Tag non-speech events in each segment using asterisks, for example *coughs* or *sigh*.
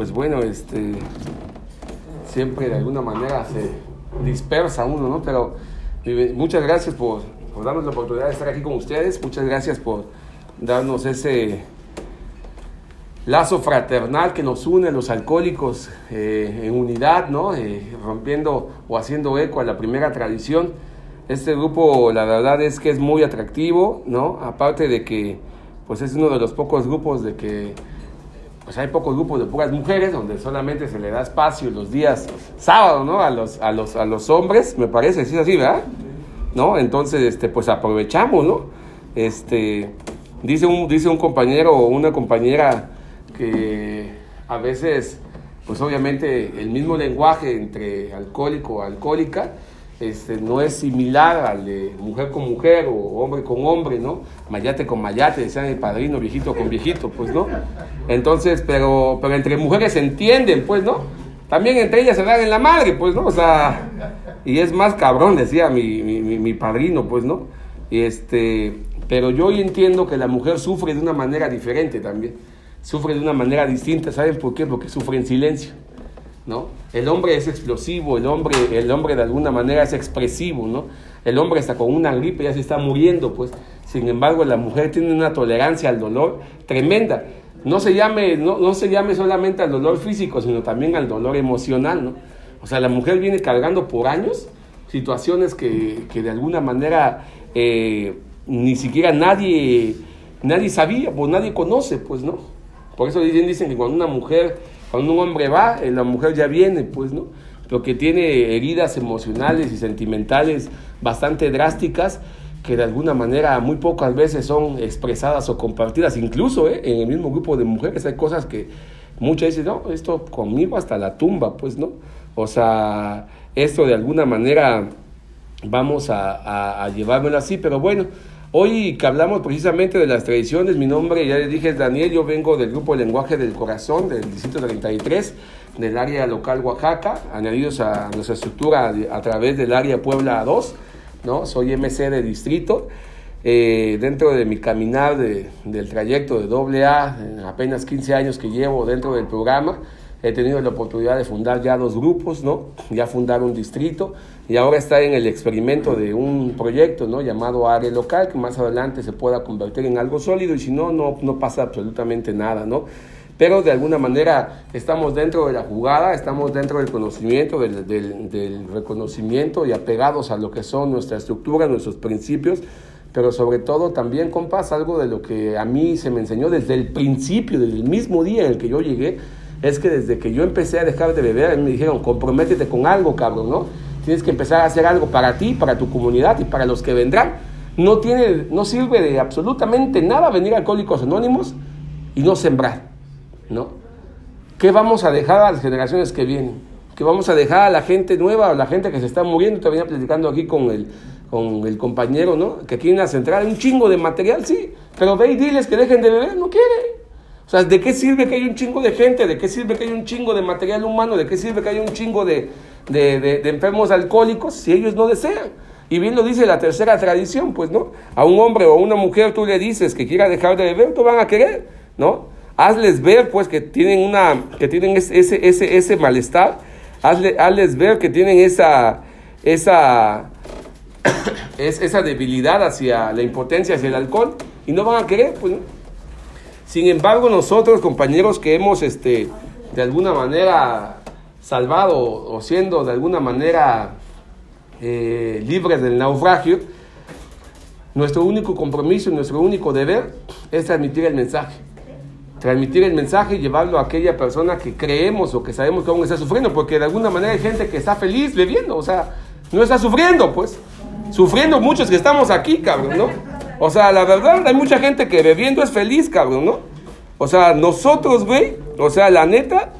pues bueno, este, siempre de alguna manera se dispersa uno, ¿no? Pero muchas gracias por, darnos la oportunidad de estar aquí con ustedes, muchas gracias por darnos ese lazo fraternal que nos une los alcohólicos eh, en unidad, ¿no? Eh, rompiendo o haciendo eco a la primera tradición. Este grupo, la verdad es que es muy atractivo, ¿no? Aparte de que, pues es uno de los pocos grupos de que, pues hay pocos grupos de puras mujeres, donde solamente se le da espacio los días sábados, ¿no? A los, a los, a los hombres, me parece, sí es así, ¿verdad? ¿No? Entonces, este, pues aprovechamos, ¿no? Este, dice un, dice un compañero o una compañera que a veces, pues obviamente el mismo lenguaje entre alcohólico o alcohólica, este, no es similar al de mujer con mujer o hombre con hombre, ¿no? Mayate con mayate, decían el padrino, viejito con viejito, pues, ¿no? Entonces, pero, pero entre mujeres se entienden, pues, ¿no? También entre ellas se dan en la madre, pues, ¿no? O sea, y es más cabrón, decía mi, mi, mi padrino, pues, ¿no? Y este, pero yo hoy entiendo que la mujer sufre de una manera diferente también, sufre de una manera distinta, ¿saben por qué? Porque sufre en silencio. ¿No? El hombre es explosivo, el hombre, el hombre de alguna manera es expresivo, ¿no? El hombre está con una gripe, ya se está muriendo, pues. Sin embargo, la mujer tiene una tolerancia al dolor tremenda. No se llame, no, no se llame solamente al dolor físico, sino también al dolor emocional, ¿no? O sea, la mujer viene cargando por años situaciones que, que de alguna manera eh, ni siquiera nadie, nadie sabía, pues nadie conoce, pues, ¿no? Por eso dicen, dicen que cuando una mujer cuando un hombre va, eh, la mujer ya viene, pues, ¿no? Pero que tiene heridas emocionales y sentimentales bastante drásticas que de alguna manera muy pocas veces son expresadas o compartidas, incluso ¿eh? en el mismo grupo de mujeres hay cosas que muchas dicen, no, esto conmigo hasta la tumba, pues, ¿no? O sea, esto de alguna manera vamos a, a, a llevármelo así, pero bueno, Hoy que hablamos precisamente de las tradiciones, mi nombre, ya les dije, es Daniel, yo vengo del grupo Lenguaje del Corazón, del Distrito 33, del área local Oaxaca, añadidos a nuestra estructura a través del área Puebla 2, ¿no? Soy MC de distrito. Eh, dentro de mi caminar del trayecto de AA, apenas 15 años que llevo dentro del programa, he tenido la oportunidad de fundar ya dos grupos, ¿no? Ya fundar un distrito y ahora está en el experimento de un proyecto, ¿no? Llamado área local, que más adelante se pueda convertir en algo sólido y si no, no, no pasa absolutamente nada, ¿no? Pero de alguna manera estamos dentro de la jugada, estamos dentro del conocimiento, del, del, del reconocimiento y apegados a lo que son nuestra estructura, nuestros principios, pero sobre todo también, compas, algo de lo que a mí se me enseñó desde el principio, desde el mismo día en el que yo llegué, es que desde que yo empecé a dejar de beber, me dijeron, comprométete con algo, cabrón, ¿no? Tienes que empezar a hacer algo para ti, para tu comunidad y para los que vendrán. No, tiene, no sirve de absolutamente nada venir a Alcohólicos Anónimos y no sembrar, ¿no? ¿Qué vamos a dejar a las generaciones que vienen? ¿Qué vamos a dejar a la gente nueva, a la gente que se está muriendo? Te venía platicando aquí con el, con el compañero, ¿no? Que aquí en la central hay un chingo de material, sí, pero ve y diles que dejen de beber, no quieren. O sea, ¿de qué sirve que haya un chingo de gente? ¿De qué sirve que haya un chingo de material humano? ¿De qué sirve que haya un chingo de, de, enfermos alcohólicos si ellos no desean? Y bien lo dice la tercera tradición, pues, ¿no? A un hombre o a una mujer tú le dices que quiera dejar de beber, tú van a querer, ¿no? Hazles ver, pues, que tienen, una, que tienen ese, ese, ese malestar. Hazle, hazles ver que tienen esa, esa, *coughs* esa debilidad hacia la impotencia, hacia el alcohol, y no van a querer, pues, ¿no? Sin embargo, nosotros, compañeros que hemos, este, de alguna manera, salvado o siendo de alguna manera eh, libres del naufragio, nuestro único compromiso y nuestro único deber es transmitir el mensaje. Transmitir el mensaje y llevarlo a aquella persona que creemos o que sabemos que aún está sufriendo, porque de alguna manera hay gente que está feliz bebiendo, o sea, no está sufriendo, pues. Sufriendo muchos que estamos aquí, cabrón, ¿no? O sea, la verdad, hay mucha gente que bebiendo es feliz, cabrón, ¿no? O sea, nosotros, güey, o sea, la neta,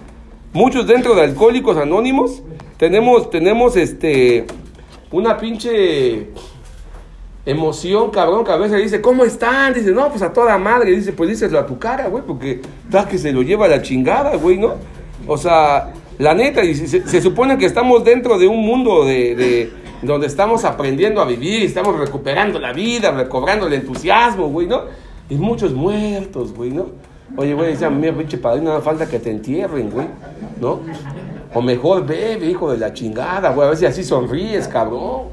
muchos dentro de Alcohólicos Anónimos, tenemos, tenemos, este, una pinche emoción, cabrón, que a veces dice, ¿cómo están? Dice, no, pues a toda madre. Dice, pues díselo a tu cara, güey, porque da que se lo lleva la chingada, güey, ¿no? O sea, la neta, y se, supone que estamos dentro de un mundo de donde estamos aprendiendo a vivir, estamos recuperando la vida, recobrando el entusiasmo, güey, ¿no? Y muchos muertos, güey, ¿no? Oye, güey, dice, mira, pinche padrino, no falta que te entierren, güey, ¿no? O mejor bebe, hijo de la chingada, güey, a ver si así sonríes, cabrón.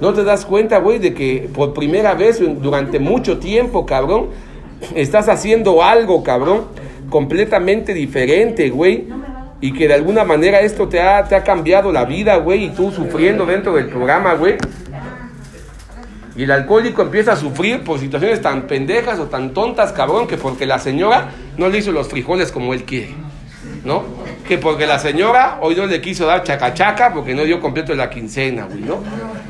No te das cuenta, güey, de que por primera vez durante mucho tiempo, cabrón, estás haciendo algo, cabrón, completamente diferente, güey. Y que de alguna manera esto te ha, te ha cambiado la vida, güey, y tú sufriendo dentro del programa, güey. Y el alcohólico empieza a sufrir por situaciones tan pendejas o tan tontas, cabrón, que porque la señora no le hizo los frijoles como él quiere, ¿no? Que porque la señora hoy no le quiso dar chacachaca porque no dio completo la quincena, güey, ¿no?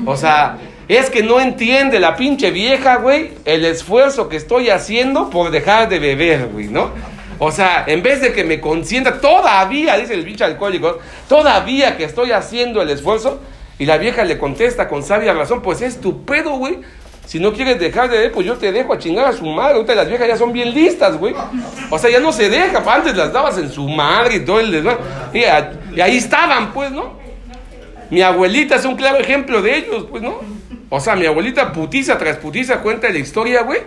O sea, es que no entiende la pinche vieja, güey, el esfuerzo que estoy haciendo por dejar de beber, güey, ¿no? O sea, en vez de que me consienta, todavía, dice el pinche alcohólico, todavía que estoy haciendo el esfuerzo, y la vieja le contesta con sabia razón, pues es tu güey. Si no quieres dejar de ver, pues yo te dejo a chingar a su madre. Ahorita las viejas ya son bien listas, güey. O sea, ya no se deja. Antes las dabas en su madre y todo el desmadre. Y, y ahí estaban, pues, ¿no? Mi abuelita es un claro ejemplo de ellos, pues, ¿no? O sea, mi abuelita putiza tras putiza cuenta la historia, güey.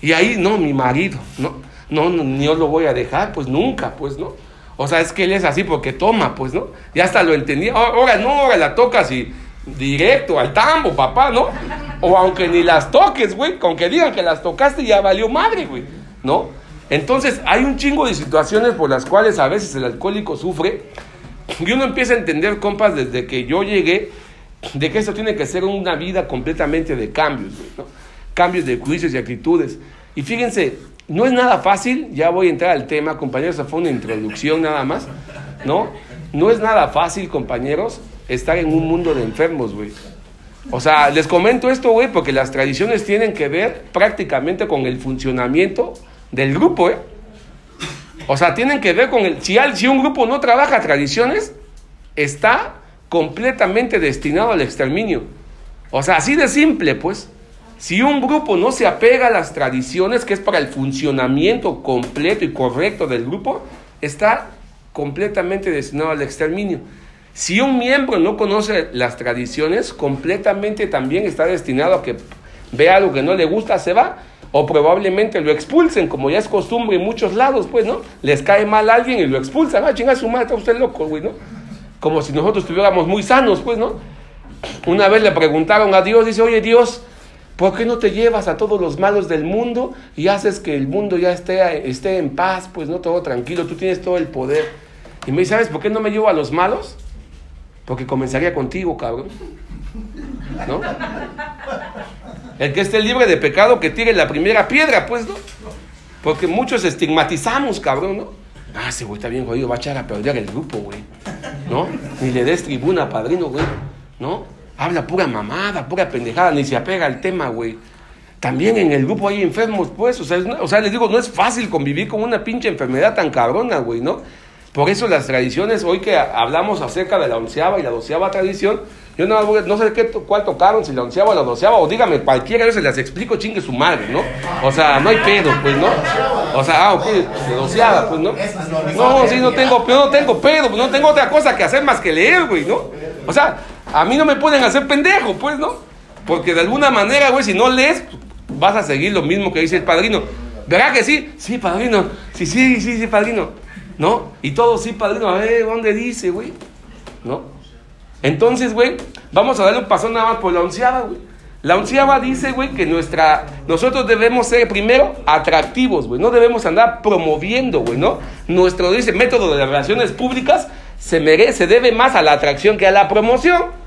Y ahí, no, mi marido, no, no, no, yo lo voy a dejar, pues nunca, pues, ¿no? O sea, es que él es así porque toma, pues, ¿no? Ya hasta lo entendía. Ahora no, ahora la tocas y directo al tambo, papá, ¿no? O aunque ni las toques, güey, con que digan que las tocaste ya valió madre, güey, ¿no? Entonces, hay un chingo de situaciones por las cuales a veces el alcohólico sufre. Y uno empieza a entender, compas, desde que yo llegué, de que esto tiene que ser una vida completamente de cambios, güey, ¿no? Cambios de juicios y actitudes. Y fíjense, no es nada fácil, ya voy a entrar al tema, compañeros, fue una introducción nada más, ¿no? No es nada fácil, compañeros, estar en un mundo de enfermos, güey. O sea, les comento esto, güey, porque las tradiciones tienen que ver prácticamente con el funcionamiento del grupo, ¿eh? O sea, tienen que ver con el... Si, si un grupo no trabaja tradiciones, está completamente destinado al exterminio. O sea, así de simple, pues. Si un grupo no se apega a las tradiciones, que es para el funcionamiento completo y correcto del grupo, está completamente destinado al exterminio. Si un miembro no conoce las tradiciones, completamente también está destinado a que vea algo que no le gusta, se va, o probablemente lo expulsen, como ya es costumbre en muchos lados, pues, ¿no? Les cae mal a alguien y lo expulsan, ah, chinga su madre, está usted loco, güey, ¿no? Como si nosotros estuviéramos muy sanos, pues, ¿no? Una vez le preguntaron a Dios, dice, oye Dios, ¿Por qué no te llevas a todos los malos del mundo y haces que el mundo ya esté, esté en paz, pues no todo tranquilo, tú tienes todo el poder? Y me dice, ¿sabes por qué no me llevo a los malos? Porque comenzaría contigo, cabrón. ¿No? El que esté libre de pecado que tire la primera piedra, pues, ¿no? Porque muchos estigmatizamos, cabrón, ¿no? Ah, ese güey está bien jodido, va a echar a perder el grupo, güey. ¿No? Ni le des tribuna, padrino, güey. ¿No? Habla pura mamada, pura pendejada, ni se apega al tema, güey. También en el grupo hay enfermos, pues. O sea, o sea, les digo, no es fácil convivir con una pinche enfermedad tan cabrona, güey, ¿no? Por eso las tradiciones, hoy que hablamos acerca de la onceava y la doceava tradición, yo no, no sé qué, cuál tocaron, si la onceava o la doceava, o dígame, cualquiera yo se las explico, chingue su madre, ¿no? O sea, no hay pedo, pues, ¿no? O sea, ah, ok, de doceava, pues, ¿no? No, sí, no tengo, no tengo pedo, pues, no tengo otra cosa que hacer más que leer, güey, ¿no? O sea, a mí no me pueden hacer pendejo, pues, ¿no? Porque de alguna manera, güey, si no lees, vas a seguir lo mismo que dice el padrino. ¿Verdad que sí? Sí, padrino. Sí, sí, sí, sí, padrino. ¿No? Y todo sí, padrino. A ver, ¿dónde dice, güey? ¿No? Entonces, güey, vamos a darle un paso nada más por la onceava, güey. La onceava dice, güey, que nuestra, nosotros debemos ser primero atractivos, güey. No debemos andar promoviendo, güey, ¿no? Nuestro, dice, método de relaciones públicas se merece, debe más a la atracción que a la promoción.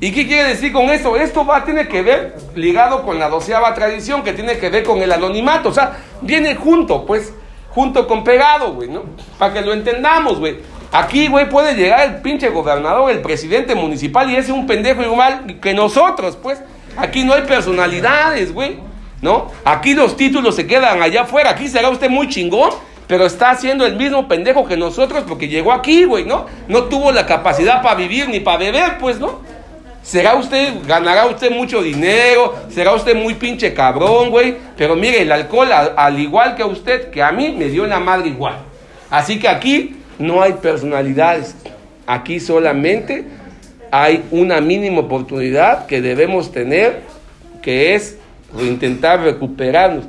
¿Y qué quiere decir con esto? Esto va, tiene que ver ligado con la doceava tradición, que tiene que ver con el anonimato. O sea, viene junto, pues, junto con pegado, güey, ¿no? Para que lo entendamos, güey. Aquí, güey, puede llegar el pinche gobernador, el presidente municipal, y ese es un pendejo igual que nosotros, pues. Aquí no hay personalidades, güey, ¿no? Aquí los títulos se quedan allá afuera. Aquí será usted muy chingón, pero está haciendo el mismo pendejo que nosotros porque llegó aquí, güey, ¿no? No tuvo la capacidad para vivir ni para beber, pues, ¿no? Será usted, ganará usted mucho dinero, será usted muy pinche cabrón, güey. Pero mire, el alcohol, al, igual que a usted, que a mí, me dio la madre igual. Así que aquí no hay personalidades. Aquí solamente hay una mínima oportunidad que debemos tener, que es intentar recuperarnos.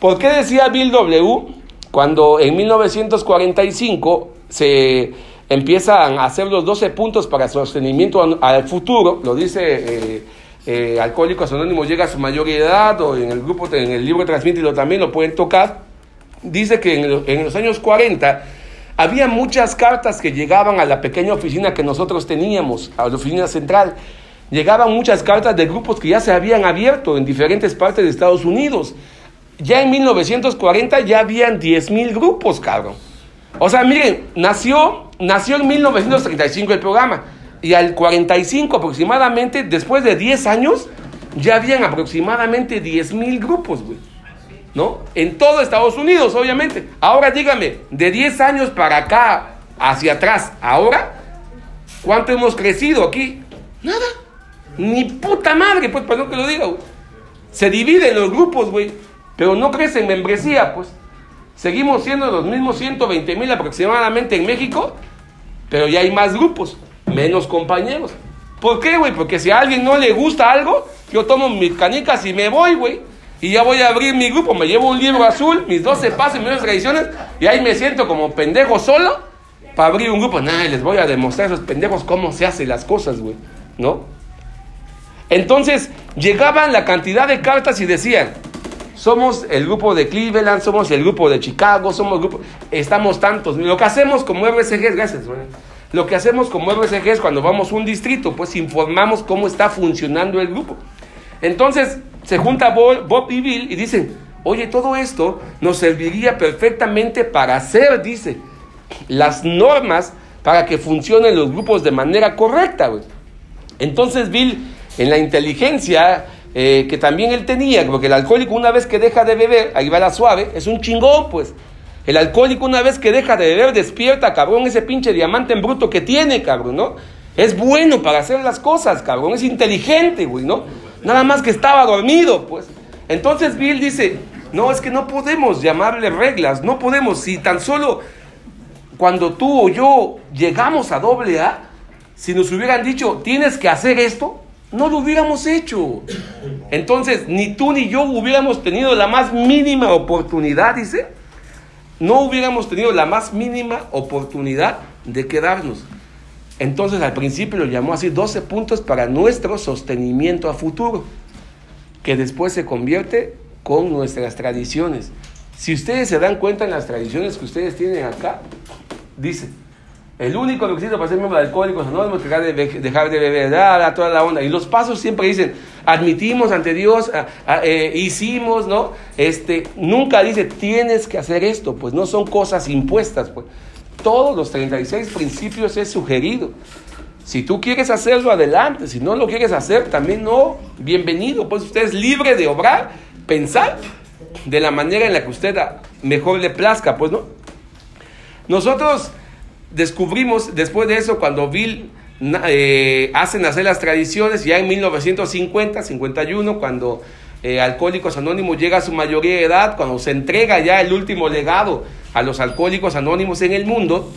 ¿Por qué decía Bill W? cuando en 1945 se empiezan a hacer los 12 puntos para sostenimiento al futuro, lo dice eh, eh, Alcohólicos Anónimos, llega a su mayoría de edad, o en el grupo, en el libro Transmítelo también lo pueden tocar, dice que en, en los años 40 había muchas cartas que llegaban a la pequeña oficina que nosotros teníamos, a la oficina central. Llegaban muchas cartas de grupos que ya se habían abierto en diferentes partes de Estados Unidos. Ya en 1940 ya habían 10.000 grupos, cabrón. O sea, miren, nació, nació en 1935 el programa. Y al 45 aproximadamente, después de 10 años, ya habían aproximadamente 10.000 grupos, güey. ¿No? En todo Estados Unidos, obviamente. Ahora dígame, de 10 años para acá, hacia atrás, ahora, ¿cuánto hemos crecido aquí? Nada. Ni puta madre, pues, no que lo diga, güey. Se dividen los grupos, güey. Pero no crece en membresía, pues. Seguimos siendo los mismos 120 mil aproximadamente en México, pero ya hay más grupos, menos compañeros. ¿Por qué, güey? Porque si a alguien no le gusta algo, yo tomo mis canicas y me voy, güey. Y ya voy a abrir mi grupo, me llevo un libro azul, mis 12 pasos y mis tradiciones, y ahí me siento como pendejo solo para abrir un grupo. Nah, les voy a demostrar a esos pendejos cómo se hacen las cosas, güey. ¿No? Entonces, llegaban la cantidad de cartas y decían, somos el grupo de Cleveland, somos el grupo de Chicago, somos el grupo, estamos tantos. Lo que hacemos como RSG, gracias, lo que hacemos como RSG es cuando vamos a un distrito, pues informamos cómo está funcionando el grupo. Entonces se junta Bob, y Bill y dicen, oye, todo esto nos serviría perfectamente para hacer, dice, las normas para que funcionen los grupos de manera correcta. Entonces Bill, en la inteligencia, eh, que también él tenía, porque el alcohólico una vez que deja de beber, ahí va la suave, es un chingón, pues. El alcohólico una vez que deja de beber despierta, cabrón, ese pinche diamante en bruto que tiene, cabrón, ¿no? Es bueno para hacer las cosas, cabrón, es inteligente, güey, ¿no? Nada más que estaba dormido, pues. Entonces Bill dice, no, es que no podemos llamarle reglas, no podemos, si tan solo cuando tú o yo llegamos a doble A, si nos hubieran dicho, tienes que hacer esto, no lo hubiéramos hecho. Entonces, ni tú ni yo hubiéramos tenido la más mínima oportunidad, dice, no hubiéramos tenido la más mínima oportunidad de quedarnos. Entonces, al principio lo llamó así 12 puntos para nuestro sostenimiento a futuro, que después se convierte con nuestras tradiciones. Si ustedes se dan cuenta en las tradiciones que ustedes tienen acá, dice, el único requisito para ser miembro de Alcohólicos Anónimos es de, dejar de beber, da, toda la onda. Y los pasos siempre dicen, admitimos ante Dios, eh, hicimos, ¿no? Este, nunca dice, tienes que hacer esto, pues no son cosas impuestas, pues. Todos los 36 principios es sugerido. Si tú quieres hacerlo, adelante. Si no lo quieres hacer, también no, bienvenido. Pues usted es libre de obrar, pensar de la manera en la que usted mejor le plazca, pues, ¿no? Nosotros descubrimos después de eso cuando Bill eh, hace nacer las tradiciones, ya en 1950, 51, cuando eh, Alcohólicos Anónimos llega a su mayoría de edad, cuando se entrega ya el último legado a los Alcohólicos Anónimos en el mundo,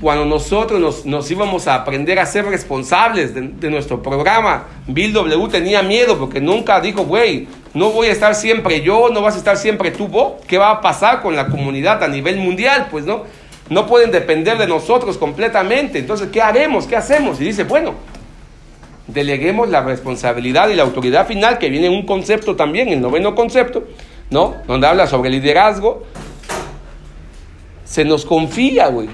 cuando nosotros nos, íbamos a aprender a ser responsables de, nuestro programa, Bill W tenía miedo porque nunca dijo, güey, no voy a estar siempre yo, no vas a estar siempre tú, vos, ¿qué va a pasar con la comunidad a nivel mundial? Pues no, no pueden depender de nosotros completamente. Entonces, ¿qué haremos? ¿Qué hacemos? Y dice, bueno, deleguemos la responsabilidad y la autoridad final, que viene en un concepto también, el noveno concepto, ¿no? Donde habla sobre liderazgo. Se nos confía, güey,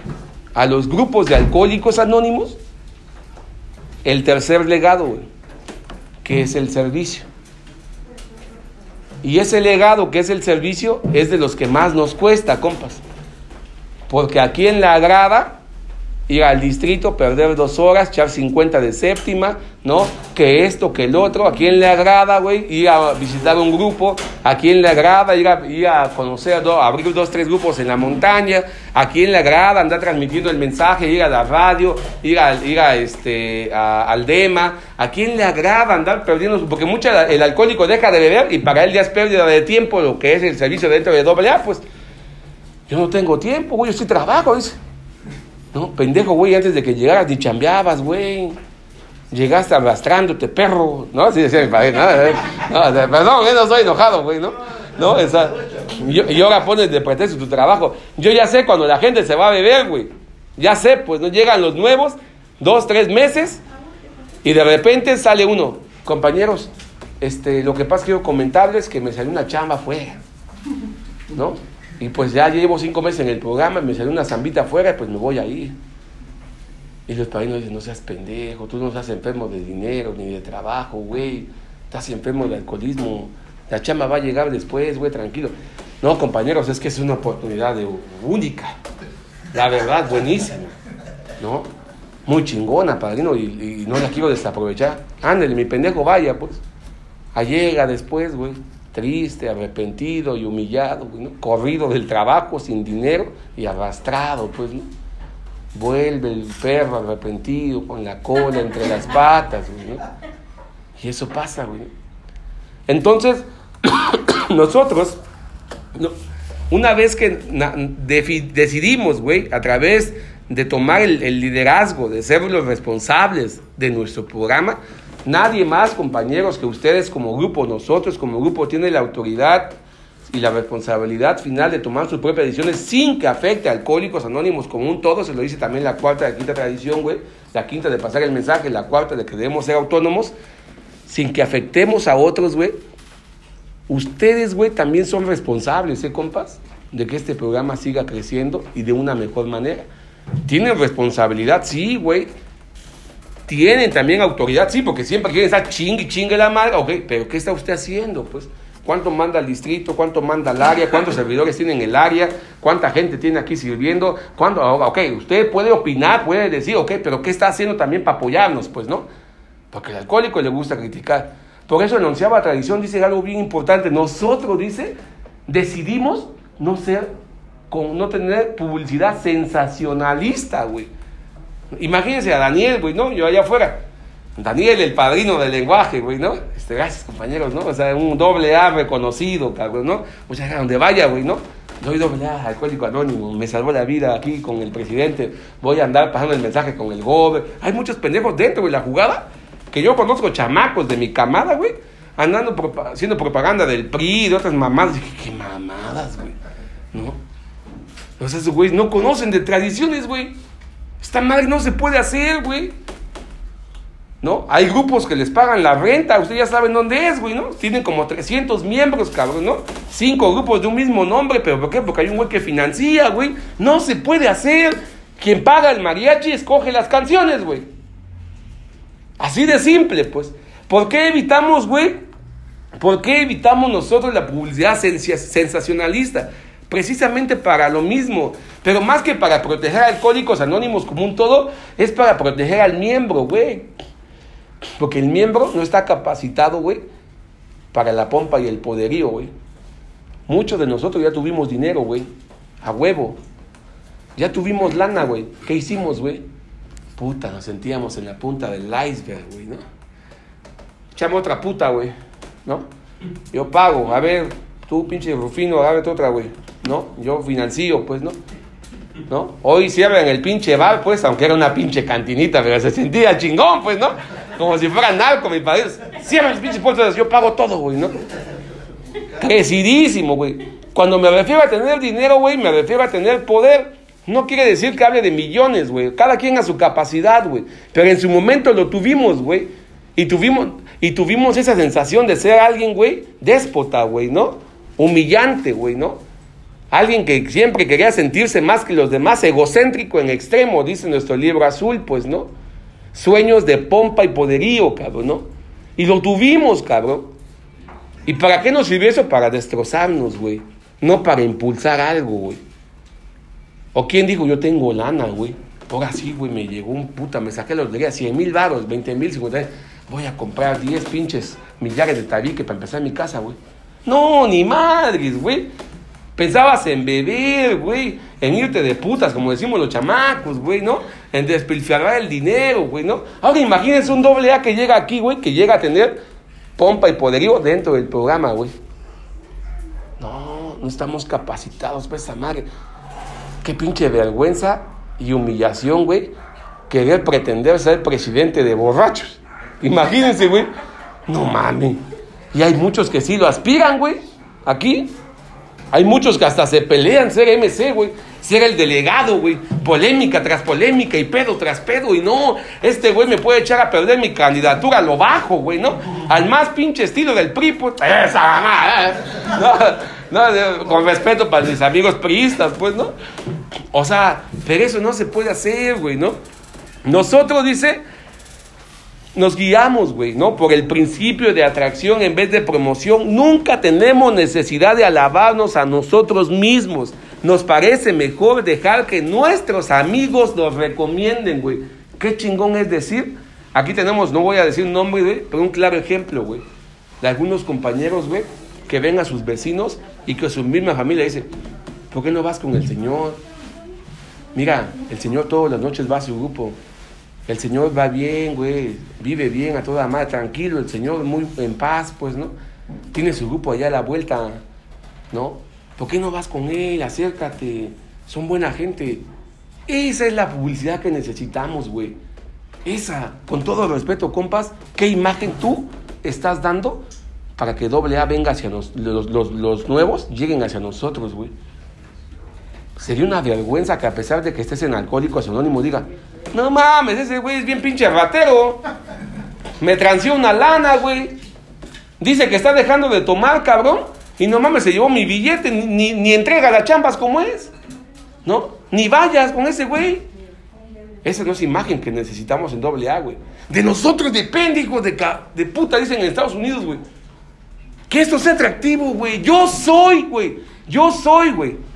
a los grupos de alcohólicos anónimos el tercer legado, güey, que es el servicio. Y ese legado que es el servicio es de los que más nos cuesta, compas. Porque aquí en la grada, ir al distrito, perder dos horas, echar 50 de séptima, ¿no? Que esto, que el otro, a quién le agrada, güey, ir a visitar un grupo, a quién le agrada ir a, ir a conocer, abrir dos, tres grupos en la montaña, a quién le agrada andar transmitiendo el mensaje, ir a la radio, ir a, ir a este, al DEMA, a quién le agrada andar perdiendo, porque mucho el alcohólico deja de beber y para él ya es pérdida de tiempo lo que es el servicio dentro de AA, pues yo no tengo tiempo, güey, yo estoy trabajo, dice. No, pendejo, güey, antes de que llegaras ni chambeabas, güey. Llegaste arrastrándote, perro. ¿No? Así decía mi padre. No, perdón, yo no soy enojado, güey, ¿no? ¿No? Esa, y, y ahora pones de pretexto tu trabajo. Yo ya sé cuando la gente se va a beber, güey. Ya sé, pues no llegan los nuevos, dos, tres meses, y de repente sale uno. Compañeros, este, lo que pasa es que quiero comentarles que me salió una chamba afuera. ¿No? Y pues ya llevo cinco meses en el programa, me salió una zambita afuera, pues me voy a ir. Y los padrinos dicen, no seas pendejo, tú no estás enfermo de dinero ni de trabajo, güey. Estás enfermo de alcoholismo. La chamba va a llegar después, güey, tranquilo. No, compañeros, es que es una oportunidad única. La verdad, buenísima. ¿No? Muy chingona, padrino, y, no la quiero desaprovechar. Ándale, mi pendejo, vaya, pues. Llega después, güey, triste, arrepentido y humillado. Corrido del trabajo, sin dinero y arrastrado, pues. Vuelve el perro arrepentido, con la cola entre las patas. Y eso pasa, güey. Entonces, *coughs* nosotros, una vez que decidimos, güey, a través de tomar el, liderazgo, de ser los responsables de nuestro programa, nadie más, compañeros, que ustedes como grupo, nosotros como grupo, tienen la autoridad y la responsabilidad final de tomar sus propias decisiones sin que afecte a Alcohólicos Anónimos como un todo, se lo dice también la cuarta, la quinta tradición, güey, la quinta de pasar el mensaje, la cuarta de que debemos ser autónomos, sin que afectemos a otros, güey. Ustedes, güey, también son responsables, ¿eh, compas? De que este programa siga creciendo y de una mejor manera. Tienen responsabilidad, sí, güey. Tienen también autoridad, sí, porque siempre quieren estar chingue, chingue la madre, ok, pero ¿qué está usted haciendo? Pues, ¿cuánto manda el distrito? ¿Cuánto manda el área? ¿Cuántos servidores tienen el área? ¿Cuánta gente tiene aquí sirviendo? ¿Cuánto? Ok, usted puede opinar, puede decir, ok, pero ¿qué está haciendo también para apoyarnos? Pues, ¿no? Porque al alcohólico le gusta criticar. Por eso onceava tradición dice algo bien importante. Nosotros, dice, decidimos no ser, con, no tener publicidad sensacionalista, güey. Imagínense a Daniel, güey, ¿no? Yo allá afuera. Daniel, el padrino del lenguaje, güey, ¿no? Este, gracias, compañeros, ¿no? O sea, un doble A reconocido, cabrón, ¿no? O sea, donde vaya, güey, ¿no? Doy doble A, alcohólico anónimo, me salvó la vida aquí con el presidente, voy a andar pasando el mensaje con el gobe. Hay muchos pendejos dentro, de la jugada, que yo conozco chamacos de mi camada, güey, andando haciendo propaganda del PRI, de otras mamadas. Dije, ¿qué mamadas, güey? ¿No? Entonces, güey, no conocen de tradiciones, güey. Esta madre no se puede hacer, güey. ¿No? Hay grupos que les pagan la renta, ustedes ya saben dónde es, güey, ¿no? Tienen como 300 miembros, cabrón, ¿no? Cinco grupos de un mismo nombre, pero ¿por qué? Porque hay un güey que financia, güey. No se puede hacer. Quien paga el mariachi escoge las canciones, güey. Así de simple, pues. ¿Por qué evitamos, güey? ¿Por qué evitamos nosotros la publicidad sensacionalista? Precisamente para lo mismo, pero más que para proteger a alcohólicos anónimos como un todo, es para proteger al miembro, güey. Porque el miembro no está capacitado, güey, para la pompa y el poderío, güey. Muchos de nosotros ya tuvimos dinero, güey, a huevo. Ya tuvimos lana, güey. ¿Qué hicimos, güey? Puta, nos sentíamos en la punta del iceberg, güey, ¿no? Echamos otra puta, güey, ¿no? Yo pago, a ver, tú pinche Rufino, agárrate otra, güey. ¿no? Yo financio, pues, ¿no? ¿No? Hoy cierran el pinche bar, pues, aunque era una pinche cantinita, pero se sentía chingón, pues, ¿no? Como si fuera narco, mi padre. Cierran el pinche puerto, yo pago todo, güey, ¿no? Crecidísimo, güey. Cuando me refiero a tener dinero, güey, me refiero a tener poder. No quiere decir que hable de millones, güey. Cada quien a su capacidad, güey. Pero en su momento lo tuvimos, güey. Y tuvimos, y tuvimos esa sensación de ser alguien, güey, déspota, güey, ¿no? Humillante, güey, ¿no? Alguien que siempre quería sentirse más que los demás, egocéntrico en extremo, dice nuestro libro azul, pues, ¿no? Sueños de pompa y poderío, cabrón, ¿no? Y lo tuvimos, cabrón. ¿Y para qué nos sirvió eso? Para destrozarnos, güey. No para impulsar algo, güey. ¿O quién dijo, yo tengo lana, güey? Ahora sí, güey, me llegó un puta, me saqué la lotería, 100 mil baros, 20 mil, 50 mil. Voy a comprar 10 pinches millares de tabique para empezar mi casa, güey. No, ni madres, güey. Pensabas en beber, güey, en irte de putas, como decimos los chamacos, güey, ¿no? En despilfarrar el dinero, güey, ¿no? Ahora imagínense un doble A que llega aquí, güey, que llega a tener pompa y poderío dentro del programa, güey. No, no estamos capacitados para esa madre. Qué pinche vergüenza y humillación, güey, querer pretender ser presidente de borrachos. Imagínense, güey. No mames. Y hay muchos que sí lo aspiran, güey. Aquí hay muchos que hasta se pelean ser MC, güey. Ser el delegado, güey. Polémica tras polémica y pedo tras pedo. Y no, este güey me puede echar a perder mi candidatura a lo bajo, güey, ¿no? Al más pinche estilo del PRI, pues. Esa mamá, *laughs* con respeto para mis amigos priistas, pues, ¿no? O sea, pero eso no se puede hacer, güey, ¿no? Nosotros, dice, nos guiamos, güey, ¿no? Por el principio de atracción en vez de promoción. Nunca tenemos necesidad de alabarnos a nosotros mismos. Nos parece mejor dejar que nuestros amigos nos recomienden, güey. Qué chingón es decir. Aquí tenemos, no voy a decir un nombre, güey, pero un claro ejemplo, güey. De algunos compañeros, güey, que ven a sus vecinos y que su misma familia dice, ¿por qué no vas con el Señor? Mira, el Señor todas las noches va a su grupo. El Señor va bien, güey, vive bien a toda madre, tranquilo, el Señor muy en paz, pues, ¿no? Tiene su grupo allá a la vuelta, ¿no? ¿Por qué no vas con él? Acércate, son buena gente. Esa es la publicidad que necesitamos, güey. Esa, con todo respeto, compas, ¿qué imagen tú estás dando para que AA venga hacia nos, los, los, los nuevos, lleguen hacia nosotros, güey? Sería una vergüenza que a pesar de que estés en Alcohólicos Anónimo diga, no mames, ese güey es bien pinche ratero. Me transió una lana, güey. Dice que está dejando de tomar, cabrón. Y no mames, se llevó mi billete, ni, ni entrega las chambas como es. ¿No? Ni vayas con ese güey. Esa no es imagen que necesitamos en doble A, güey. De nosotros depende, hijo de, de puta, dicen en Estados Unidos, güey. Que esto sea atractivo, güey. Yo soy, güey. Yo soy, güey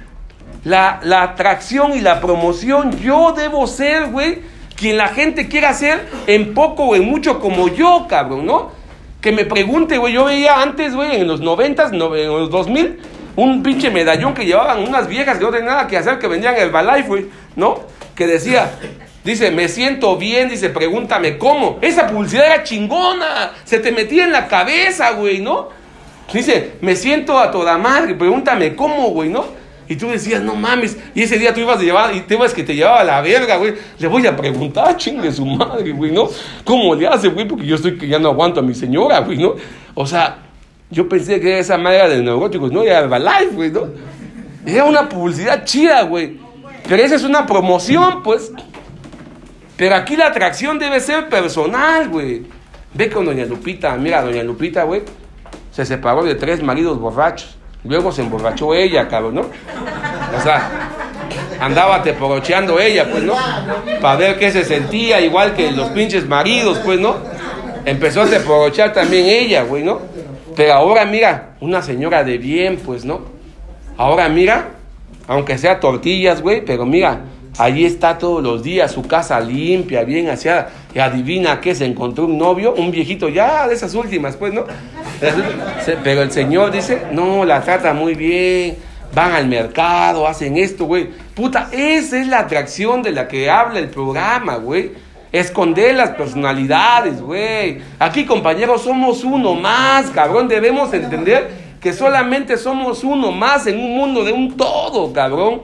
la, la atracción y la promoción. Yo debo ser, güey, quien la gente quiera ser en poco o en mucho como yo, cabrón, ¿no? Que me pregunte, güey, yo veía antes, güey, en los noventas, en los 2000, un pinche medallón que llevaban unas viejas que no tenían nada que hacer, que vendían el Balife, güey, ¿no? Que decía, dice, me siento bien, dice, pregúntame cómo. Esa publicidad era chingona, se te metía en la cabeza, güey, ¿no? Dice, me siento a toda madre, pregúntame cómo, güey, ¿no? Y tú decías, no mames. Y ese día tú ibas a llevar, y te ibas que te llevaba a la verga, güey. Le voy a preguntar, chingue su madre, güey, ¿no? ¿Cómo le hace, güey? Porque yo estoy que ya no aguanto a mi señora, güey, ¿no? O sea, yo pensé que era esa manera de neuróticos, no, era Herbalife, güey, ¿no? Era una publicidad chida, güey. Pero esa es una promoción, pues. Pero aquí la atracción debe ser personal, güey. Ve con Doña Lupita, mira, Doña Lupita, güey, se separó de tres maridos borrachos. Luego se emborrachó ella, cabrón, ¿no? O sea, andaba teporocheando ella, pues, ¿no? Para ver qué se sentía, igual que los pinches maridos, pues, ¿no? Empezó a teporochear también ella, güey, ¿no? Pero ahora mira, una señora de bien, pues, ¿no? Ahora mira, aunque sea tortillas, güey, pero mira, Allí está todos los días, su casa limpia, bien aseada. Y adivina qué, se encontró un novio, un viejito ya de esas últimas, pues, ¿no? *laughs* Pero el Señor dice, no, la trata muy bien, van al mercado, hacen esto, güey. Puta, esa es la atracción de la que habla el programa, güey. Esconder las personalidades, güey. Aquí, compañeros, somos uno más, cabrón. Debemos entender que solamente somos uno más en un mundo de un todo, cabrón.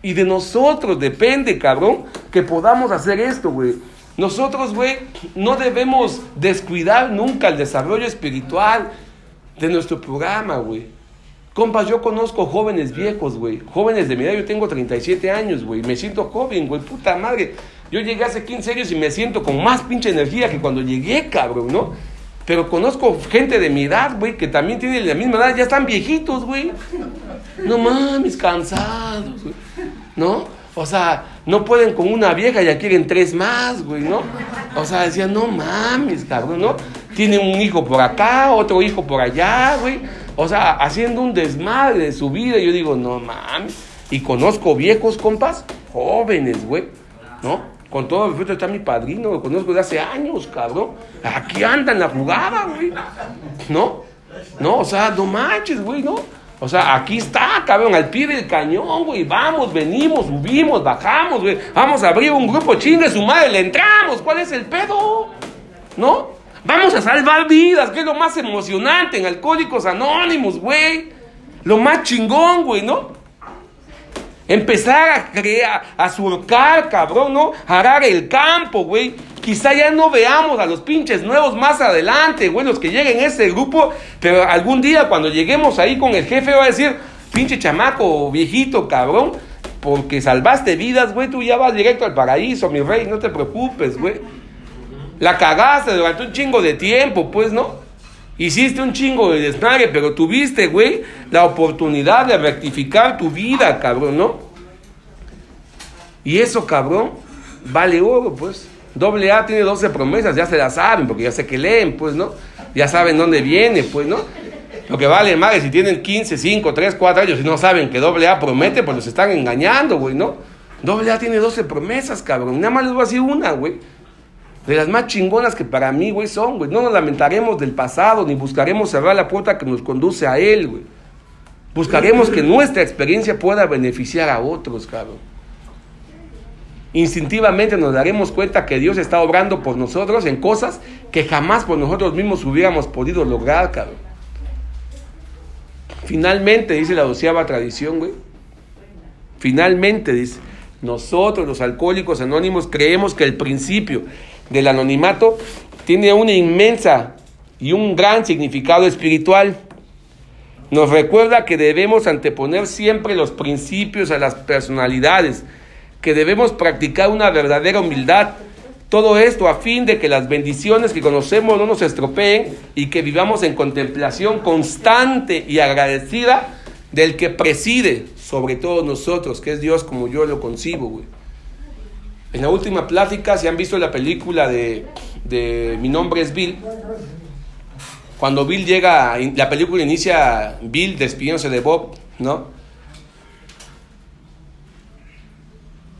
Y de nosotros depende, cabrón, que podamos hacer esto, güey. Nosotros, güey, no debemos descuidar nunca el desarrollo espiritual de nuestro programa, güey. Compas, yo conozco jóvenes viejos, güey. Jóvenes de mi edad, yo tengo 37 años, güey. Me siento joven, güey. Puta madre. Yo llegué hace 15 años y me siento con más pinche energía que cuando llegué, cabrón, ¿no? Pero conozco gente de mi edad, güey, que también tienen la misma edad, ya están viejitos, güey. No mames, cansados, güey. ¿No? O sea, no pueden con una vieja, ya quieren tres más, güey, ¿no? O sea, decían, no mames, cabrón, ¿no? Tienen un hijo por acá, otro hijo por allá, güey. O sea, haciendo un desmadre de su vida. Yo digo, no mames. Y conozco viejos, compas, jóvenes, güey, ¿no? Con todo respeto está mi padrino, lo conozco desde hace años, cabrón. Aquí anda en la jugada, güey. ¿No? No, o sea, no manches, güey, ¿no? O sea, aquí está, cabrón, al pie del cañón, güey. Vamos, venimos, subimos, bajamos, güey. Vamos a abrir un grupo chingue su madre, le entramos. ¿Cuál es el pedo? ¿No? Vamos a salvar vidas, que es lo más emocionante en Alcohólicos Anónimos, güey. Lo más chingón, güey, ¿no? Empezar a crear, a surcar, cabrón, ¿no? Arar el campo, güey. Quizá ya no veamos a los pinches nuevos más adelante, güey, los que lleguen a ese grupo, pero algún día cuando lleguemos ahí con el jefe va a decir, pinche chamaco, viejito, cabrón, porque salvaste vidas, güey, tú ya vas directo al paraíso, mi rey, no te preocupes, güey. La cagaste durante un chingo de tiempo, pues, ¿no? Hiciste un chingo de desmadre, pero tuviste, güey, la oportunidad de rectificar tu vida, cabrón, ¿no? Y eso, cabrón, vale oro, pues. Doble A tiene 12 promesas, ya se las saben, porque ya sé que leen, pues, ¿no? Ya saben dónde viene, pues, ¿no? Lo que vale madre, si tienen 15, 5, 3, 4 años y no saben que doble A promete, pues los están engañando, güey, ¿no? Doble A tiene 12 promesas, cabrón. Nada más les voy a decir una, güey. De las más chingonas que para mí, güey, son, güey. No nos lamentaremos del pasado, ni buscaremos cerrar la puerta que nos conduce a él, güey. Buscaremos que nuestra experiencia pueda beneficiar a otros, cabrón. Instintivamente nos daremos cuenta que Dios está obrando por nosotros en cosas que jamás por nosotros mismos hubiéramos podido lograr, cabrón. Finalmente, dice la doceava tradición, güey. Finalmente, dice, nosotros los alcohólicos anónimos creemos que el principio del anonimato tiene una inmensa y un gran significado espiritual. Nos recuerda que debemos anteponer siempre los principios a las personalidades, que debemos practicar una verdadera humildad todo esto a fin de que las bendiciones que conocemos no nos estropeen y que vivamos en contemplación constante y agradecida del que preside sobre todos nosotros, que es Dios como yo lo concibo. En la última plática, si han visto la película de, de Mi nombre es Bill, cuando Bill llega, la película inicia Bill despidiéndose de Bob, ¿no?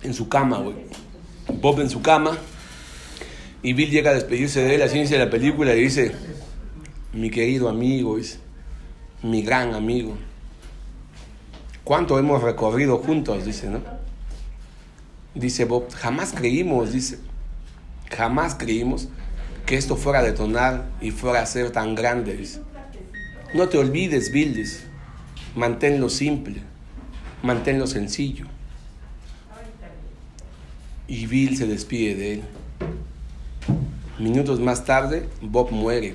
En su cama, güey. Bob en su cama, y Bill llega a despedirse de él, así inicia la película y dice, mi querido amigo, mi gran amigo. ¿Cuánto hemos recorrido juntos? Dice, ¿no? Dice Bob, jamás creímos, dice, jamás creímos que esto fuera a detonar y fuera a ser tan grande, dice. No te olvides, Bill, dice, manténlo simple, manténlo sencillo. Y Bill se despide de él. Minutos más tarde, Bob muere.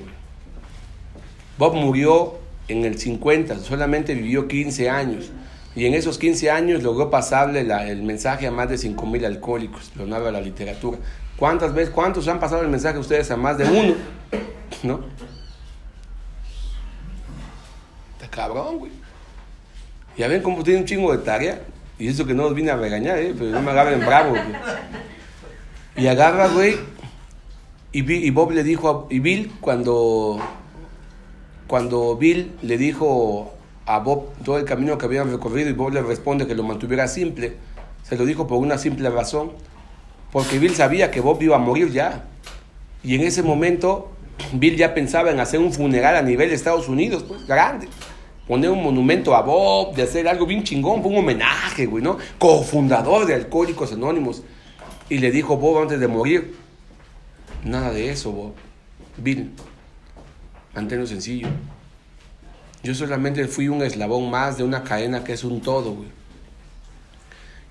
Bob murió en el 50, solamente vivió 15 años. Y en esos 15 años logró pasarle el mensaje a más de 5.000 alcohólicos, Leonardo de la literatura. ¿Cuántas veces, cuántos han pasado el mensaje a ustedes a más de uno? ¿No? Está cabrón, güey. Ya ven cómo tiene un chingo de tarea. Y eso que no nos vine a regañar, ¿eh? Pero no me agarren bravo. Y agarra, güey, y, Bob le dijo, a, y Bill, cuando, cuando Bill le dijo a Bob todo el camino que habían recorrido y Bob le responde que lo mantuviera simple, se lo dijo por una simple razón, porque Bill sabía que Bob iba a morir ya. Y en ese momento Bill ya pensaba en hacer un funeral a nivel de Estados Unidos, pues grande. Poner un monumento a Bob, de hacer algo bien chingón, fue un homenaje, güey, ¿no? Cofundador de Alcohólicos Anónimos. Y le dijo Bob antes de morir, Nada de eso, Bob. Bill, manténlo sencillo. Yo solamente fui un eslabón más de una cadena que es un todo, güey.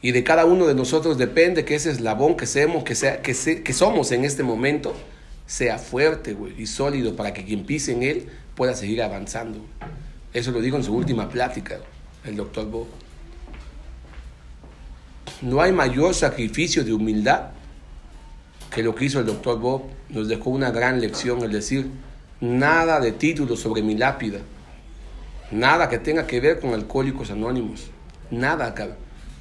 Y de cada uno de nosotros depende que ese eslabón que, seamos, que, sea, que, que somos en este momento sea fuerte, güey, y sólido para que quien pise en él pueda seguir avanzando. Eso lo dijo en su última plática, el doctor Bob. No hay mayor sacrificio de humildad que lo que hizo el doctor Bob nos dejó una gran lección, es decir, nada de títulos sobre mi lápida, nada que tenga que ver con alcohólicos anónimos, nada,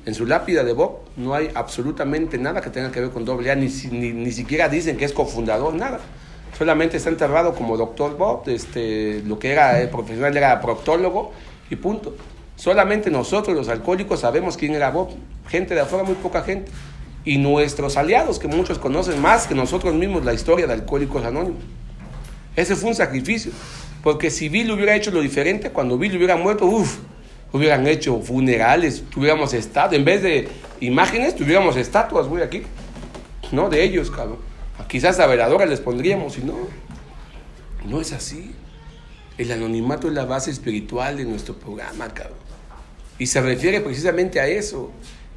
En su lápida de Bob no hay absolutamente nada que tenga que ver con doble A, ni, ni, siquiera dicen que es cofundador, nada. Solamente está enterrado como doctor Bob, este, lo que era el eh, profesional era proctólogo y punto. Solamente nosotros los alcohólicos sabemos quién era Bob. Gente de afuera, muy poca gente y nuestros aliados, que muchos conocen más que nosotros mismos la historia de Alcohólicos Anónimos. Ese fue un sacrificio, porque si Bill hubiera hecho lo diferente, cuando Bill hubiera muerto, uff, hubieran hecho funerales, tuviéramos estado, en vez de imágenes, tuviéramos estatuas, güey, aquí, ¿no? De ellos, cabrón. Quizás a veladoras les pondríamos, y no, no es así. El anonimato es la base espiritual de nuestro programa, cabrón. Y se refiere precisamente a eso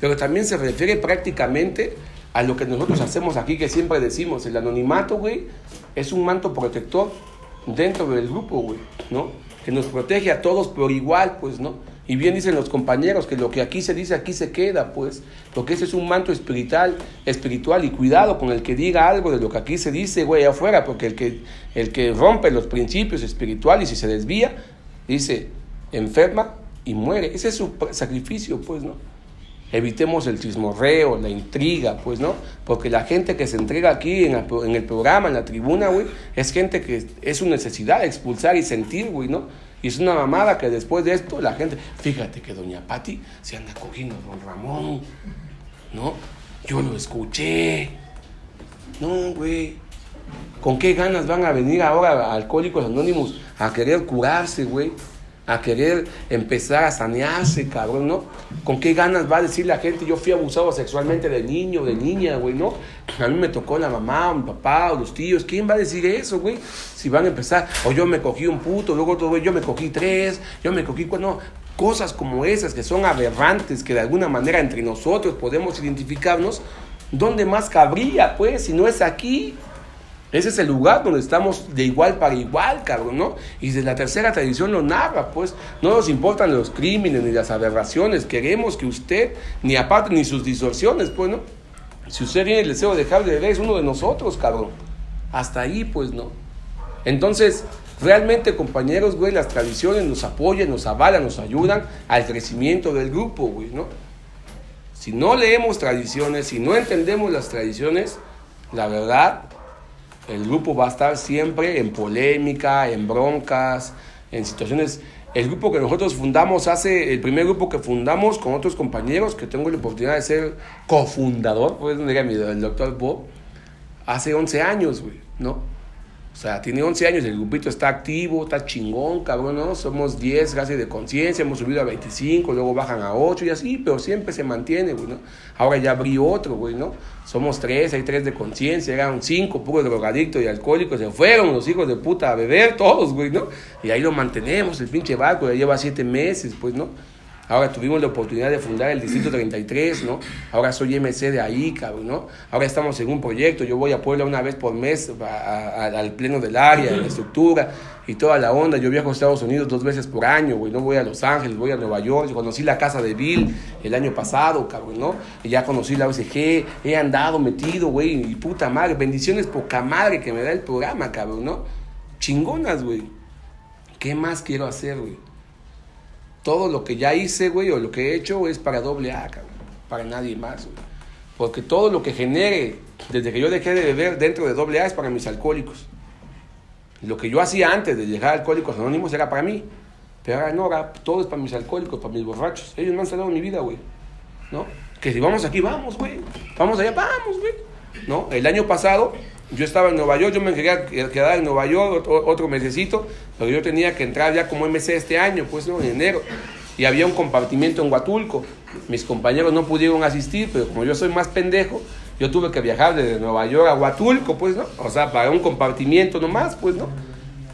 pero también se refiere prácticamente a lo que nosotros hacemos aquí, que siempre decimos, el anonimato, güey, es un manto protector dentro del grupo, güey, ¿no? Que nos protege a todos por igual, pues, ¿no? Y bien dicen los compañeros que lo que aquí se dice, aquí se queda, pues, porque ese es un manto espiritual, espiritual y cuidado con el que diga algo de lo que aquí se dice, güey, afuera, porque el que, el que rompe los principios espirituales y se desvía, dice, enferma y muere. Ese es su sacrificio, pues, ¿no? evitemos el chismorreo, la intriga, pues, ¿no? Porque la gente que se entrega aquí en, el programa, en la tribuna, güey, es gente que es su necesidad expulsar y sentir, güey, ¿no? Y es una mamada que después de esto la gente, fíjate que doña Patti se anda cogiendo a don Ramón, ¿no? Yo lo escuché. No, güey. ¿Con qué ganas van a venir ahora Alcohólicos Anónimos a querer curarse, güey? A querer empezar a sanearse, cabrón, ¿no? ¿Con qué ganas va a decir la gente, yo fui abusado sexualmente de niño, de niña, güey, ¿no? A mí me tocó la mamá, o mi papá, o los tíos, ¿quién va a decir eso, güey? Si van a empezar, o yo me cogí un puto, luego otro, güey, yo me cogí tres, yo me cogí cuatro, no, cosas como esas que son aberrantes, que de alguna manera entre nosotros podemos identificarnos, ¿dónde más cabría, pues, si no es aquí? Ese es el lugar donde estamos de igual para igual, cabrón, ¿no? Y de la tercera tradición lo narra, pues. No nos importan los crímenes ni las aberraciones. Queremos que usted, ni aparte ni sus distorsiones, pues, ¿no? Si usted tiene el deseo de dejar de ver, es uno de nosotros, cabrón. Hasta ahí, pues, ¿no? Entonces, realmente, compañeros, güey, las tradiciones nos apoyan, nos avalan, nos ayudan al crecimiento del grupo, güey, ¿no? Si no leemos tradiciones, si no entendemos las tradiciones, la verdad, el grupo va a estar siempre en polémica, en broncas, en situaciones. El grupo que nosotros fundamos hace, el primer grupo que fundamos con otros compañeros, que tengo la oportunidad de ser cofundador, pues el doctor Bob, hace 11 años, güey, ¿no? O sea, tiene 11 años, el grupito está activo, está chingón, cabrón, ¿no? Somos 10 gracias de conciencia, hemos subido a 25, luego bajan a 8 y así, pero siempre se mantiene, güey, ¿no? Ahora ya abrió otro, güey, ¿no? Somos 3, hay 3 de conciencia, eran 5 puros drogadictos y alcohólicos, se fueron los hijos de puta a beber todos, güey, ¿no? Y ahí lo mantenemos, el pinche barco ya lleva 7 meses, pues, ¿no? Ahora tuvimos la oportunidad de fundar el Distrito 33, ¿no? Ahora soy MC de ahí, cabrón, ¿no? Ahora estamos en un proyecto, yo voy a Puebla una vez por mes al pleno del área, en la estructura y toda la onda. Yo viajo a Estados Unidos dos veces por año, güey, ¿no? Voy a Los Ángeles, voy a Nueva York, yo conocí la casa de Bill el año pasado, cabrón, ¿no? Y ya conocí la OSG, he andado metido, güey, y puta madre, bendiciones poca madre que me da el programa, cabrón, ¿no? Chingonas, güey. ¿Qué más quiero hacer, güey? Todo lo que ya hice, güey, o lo que he hecho es para doble A, cabrón, para nadie más, güey. Porque todo lo que genere desde que yo dejé de beber dentro de doble A es para mis alcohólicos. Lo que yo hacía antes de llegar a Alcohólicos Anónimos era para mí. Pero ahora no, ahora todo es para mis alcohólicos, para mis borrachos. Ellos me han salvado mi vida, güey. ¿No? Que si vamos aquí, vamos, güey. Vamos allá, vamos, güey. ¿No? El año pasado yo estaba en Nueva York, yo me quería quedar en Nueva York otro, otro mesecito, pero yo tenía que entrar ya como MC este año, pues no, en enero. Y había un compartimiento en Huatulco. Mis compañeros no pudieron asistir, pero como yo soy más pendejo, yo tuve que viajar desde Nueva York a Huatulco, pues, ¿no? O sea, para un compartimiento nomás, pues, ¿no?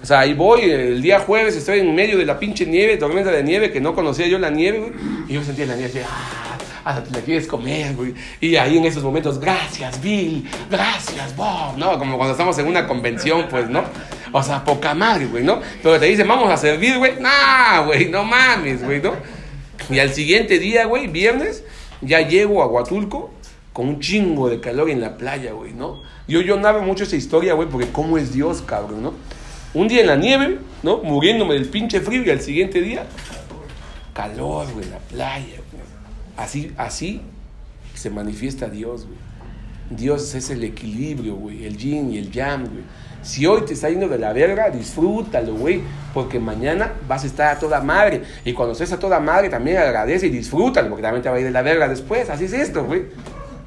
O sea, ahí voy, el día jueves estoy en medio de la pinche nieve, tormenta de nieve, que no conocía yo la nieve, y yo sentía la nieve así, ¡ah! Hasta te la quieres comer, güey. Y ahí en esos momentos, gracias, Bill, gracias, Bob, ¿no? Como cuando estamos en una convención, pues, ¿no? O sea, poca madre, güey, ¿no? Pero te dicen, vamos a servir, güey. Nah, güey, no mames, güey, ¿no? Y al siguiente día, güey, viernes, ya llego a Huatulco con un chingo de calor en la playa, güey, ¿no? Yo, yo narro mucho esa historia, güey, porque cómo es Dios, cabrón, ¿no? Un día en la nieve, ¿no? Muriéndome del pinche frío y al siguiente día, calor, güey, en la playa, Así, así se manifiesta Dios, güey. Dios es el equilibrio, güey, el yin y el yang, güey. Si hoy te está yendo de la verga, disfrútalo, güey, porque mañana vas a estar a toda madre. Y cuando estés a toda madre, también agradece y disfrútalo, porque también te va a ir de la verga después. Así es esto, güey.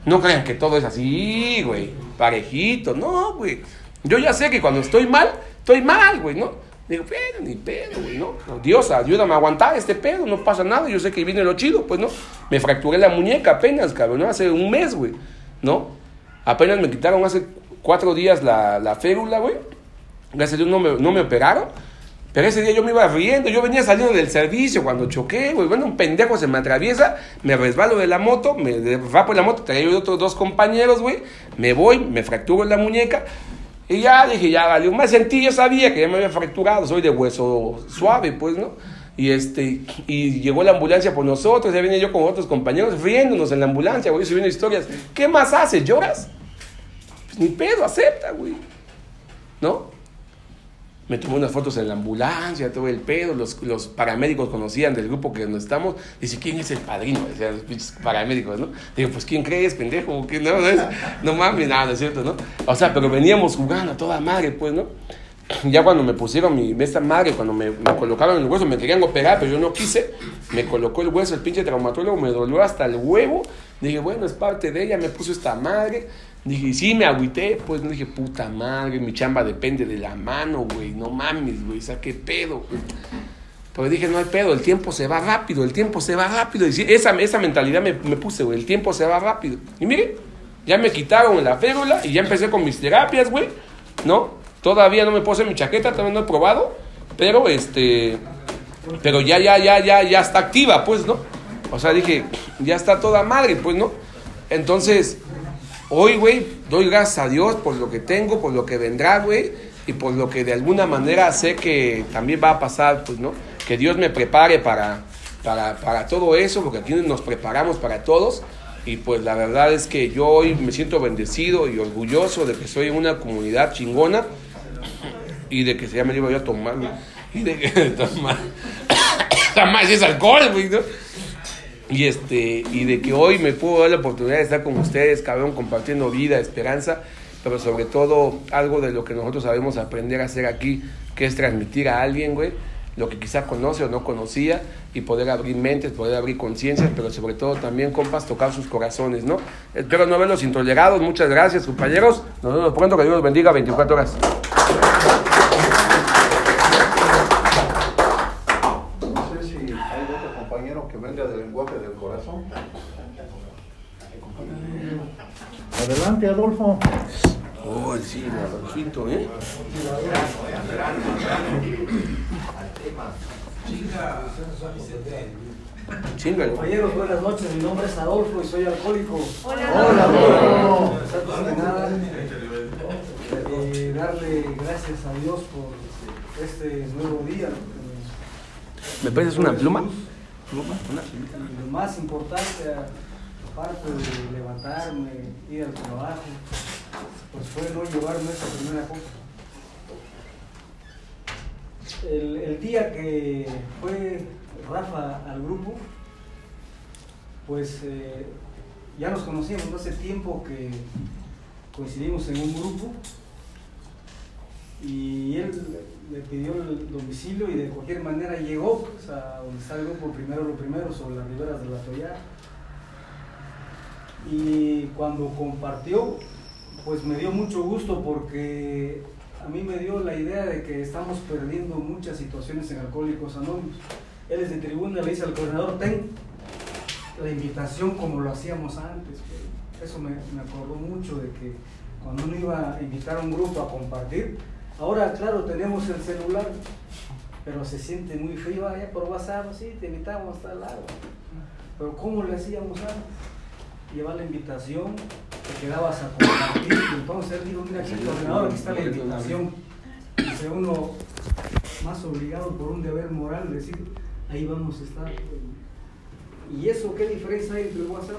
No crean que todo es así, güey, parejito. No, güey. Yo ya sé que cuando estoy mal, estoy mal, güey, ¿no? Digo, pero ni pedo, güey, ¿no? Dios, ayúdame a aguantar este pedo, no pasa nada, yo sé que viene lo chido, pues, ¿no? Me fracturé la muñeca apenas, cabrón, ¿no? Hace un mes, güey, ¿no? Apenas me quitaron hace cuatro días la, la férula, güey. Gracias a Dios no me, no me operaron, Pero ese día yo me iba riendo, yo venía saliendo del servicio cuando choqué, güey. Bueno, un pendejo se me atraviesa, me resbalo de la moto, me rapo de la moto, traía yo otros dos compañeros, güey. Me voy, me fracturo la muñeca. Y ya dije, ya vale. Me sentí, yo sabía que ya me había fracturado, soy de hueso suave, pues, ¿no? Y, este, y llegó la ambulancia por nosotros, ya venía yo con otros compañeros riéndonos en la ambulancia, güey, subiendo historias. ¿Qué más haces? ¿Lloras? Pues ni pedo, acepta, güey. ¿No? Me tomé unas fotos en la ambulancia, todo el pedo, los, los paramédicos conocían del grupo que nos estamos, dice, ¿quién es el padrino? Decían los paramédicos, ¿no? Digo, pues ¿quién crees, pendejo? ¿Qué? No, no, es, no mames, nada, es cierto, no? O sea, pero veníamos jugando a toda madre, pues, ¿no? *clears throat* Ya cuando me pusieron mi, esta madre, cuando me, me, colocaron el hueso, me querían operar, pero yo no quise, me colocó el hueso, el pinche traumatólogo, me dolió hasta el huevo, dije, bueno, es parte de ella, me puso esta madre, Dije, sí, me agüité, pues no dije, puta madre, mi chamba depende de la mano, güey, no mames, güey, o sea, qué pedo, güey. Pero dije, no hay pedo, el tiempo se va rápido, el tiempo se va rápido. Y esa, esa mentalidad me, me puse, güey, el tiempo se va rápido. Y mire, ya me quitaron la férula y ya empecé con mis terapias, güey, ¿no? Todavía no me puse mi chaqueta, todavía no he probado, pero este, pero ya, ya, ya, ya, ya está activa, pues, ¿no? O sea, dije, ya está toda madre, pues, ¿no? Entonces, Hoy, güey, doy gracias a Dios por lo que tengo, por lo que vendrá, güey, y por lo que de alguna manera sé que también va a pasar, pues, ¿no? Que Dios me prepare para, para, para todo eso, porque aquí nos preparamos para todos. Y pues la verdad es que yo hoy me siento bendecido y orgulloso de que soy una comunidad chingona y de que se llama me iba a tomar, y de que *laughs* tomar, *coughs* tomar *coughs* es alcohol, güey, ¿no? Y, este, y de que hoy me puedo dar la oportunidad de estar con ustedes, cabrón, compartiendo vida, esperanza, pero sobre todo algo de lo que nosotros sabemos aprender a hacer aquí, que es transmitir a alguien, güey, lo que quizá conoce o no conocía y poder abrir mentes, poder abrir conciencias, pero sobre todo también, compas, tocar sus corazones, ¿no? Espero no verlos intolerados. Muchas gracias, compañeros. Nos vemos pronto. Que Dios los bendiga 24 horas. Adolfo. Oh, sí, Adolfito, ¿eh? Chinga. Compañeros, buenas noches. Mi nombre es Adolfo y soy alcohólico. Hola, Hola Adolfo. Eh, darle gracias a Dios por este nuevo día. ¿Me pides una pluma? ¿Pluma? Lo más importante, aparte de levantarme, ir al trabajo, pues fue no llevarme esa primera cosa. El, el día que fue Rafa al grupo, pues eh, ya nos conocíamos hace tiempo que coincidimos en un grupo y él le pidió el domicilio y de cualquier manera llegó pues, a donde está el grupo primero lo primero sobre las riberas de la Toya y cuando compartió pues me dio mucho gusto porque a mí me dio la idea de que estamos perdiendo muchas situaciones en Alcohólicos Anónimos. Él es de tribuna, le dice al coordinador, ten la invitación como lo hacíamos antes. Eso me, me acordó mucho de que cuando uno iba a invitar a un grupo a compartir, ahora claro tenemos el celular, pero se siente muy frío, allá por WhatsApp, sí, te invitamos el lado. Pero ¿cómo le hacíamos antes? Llevar la invitación, te quedabas a compartir, y entonces él dijo, mira aquí el coordinador, aquí está la invitación. Dice uno más obligado por un deber moral, decir, ahí vamos a estar. ¿Y eso qué diferencia hay entre el WhatsApp?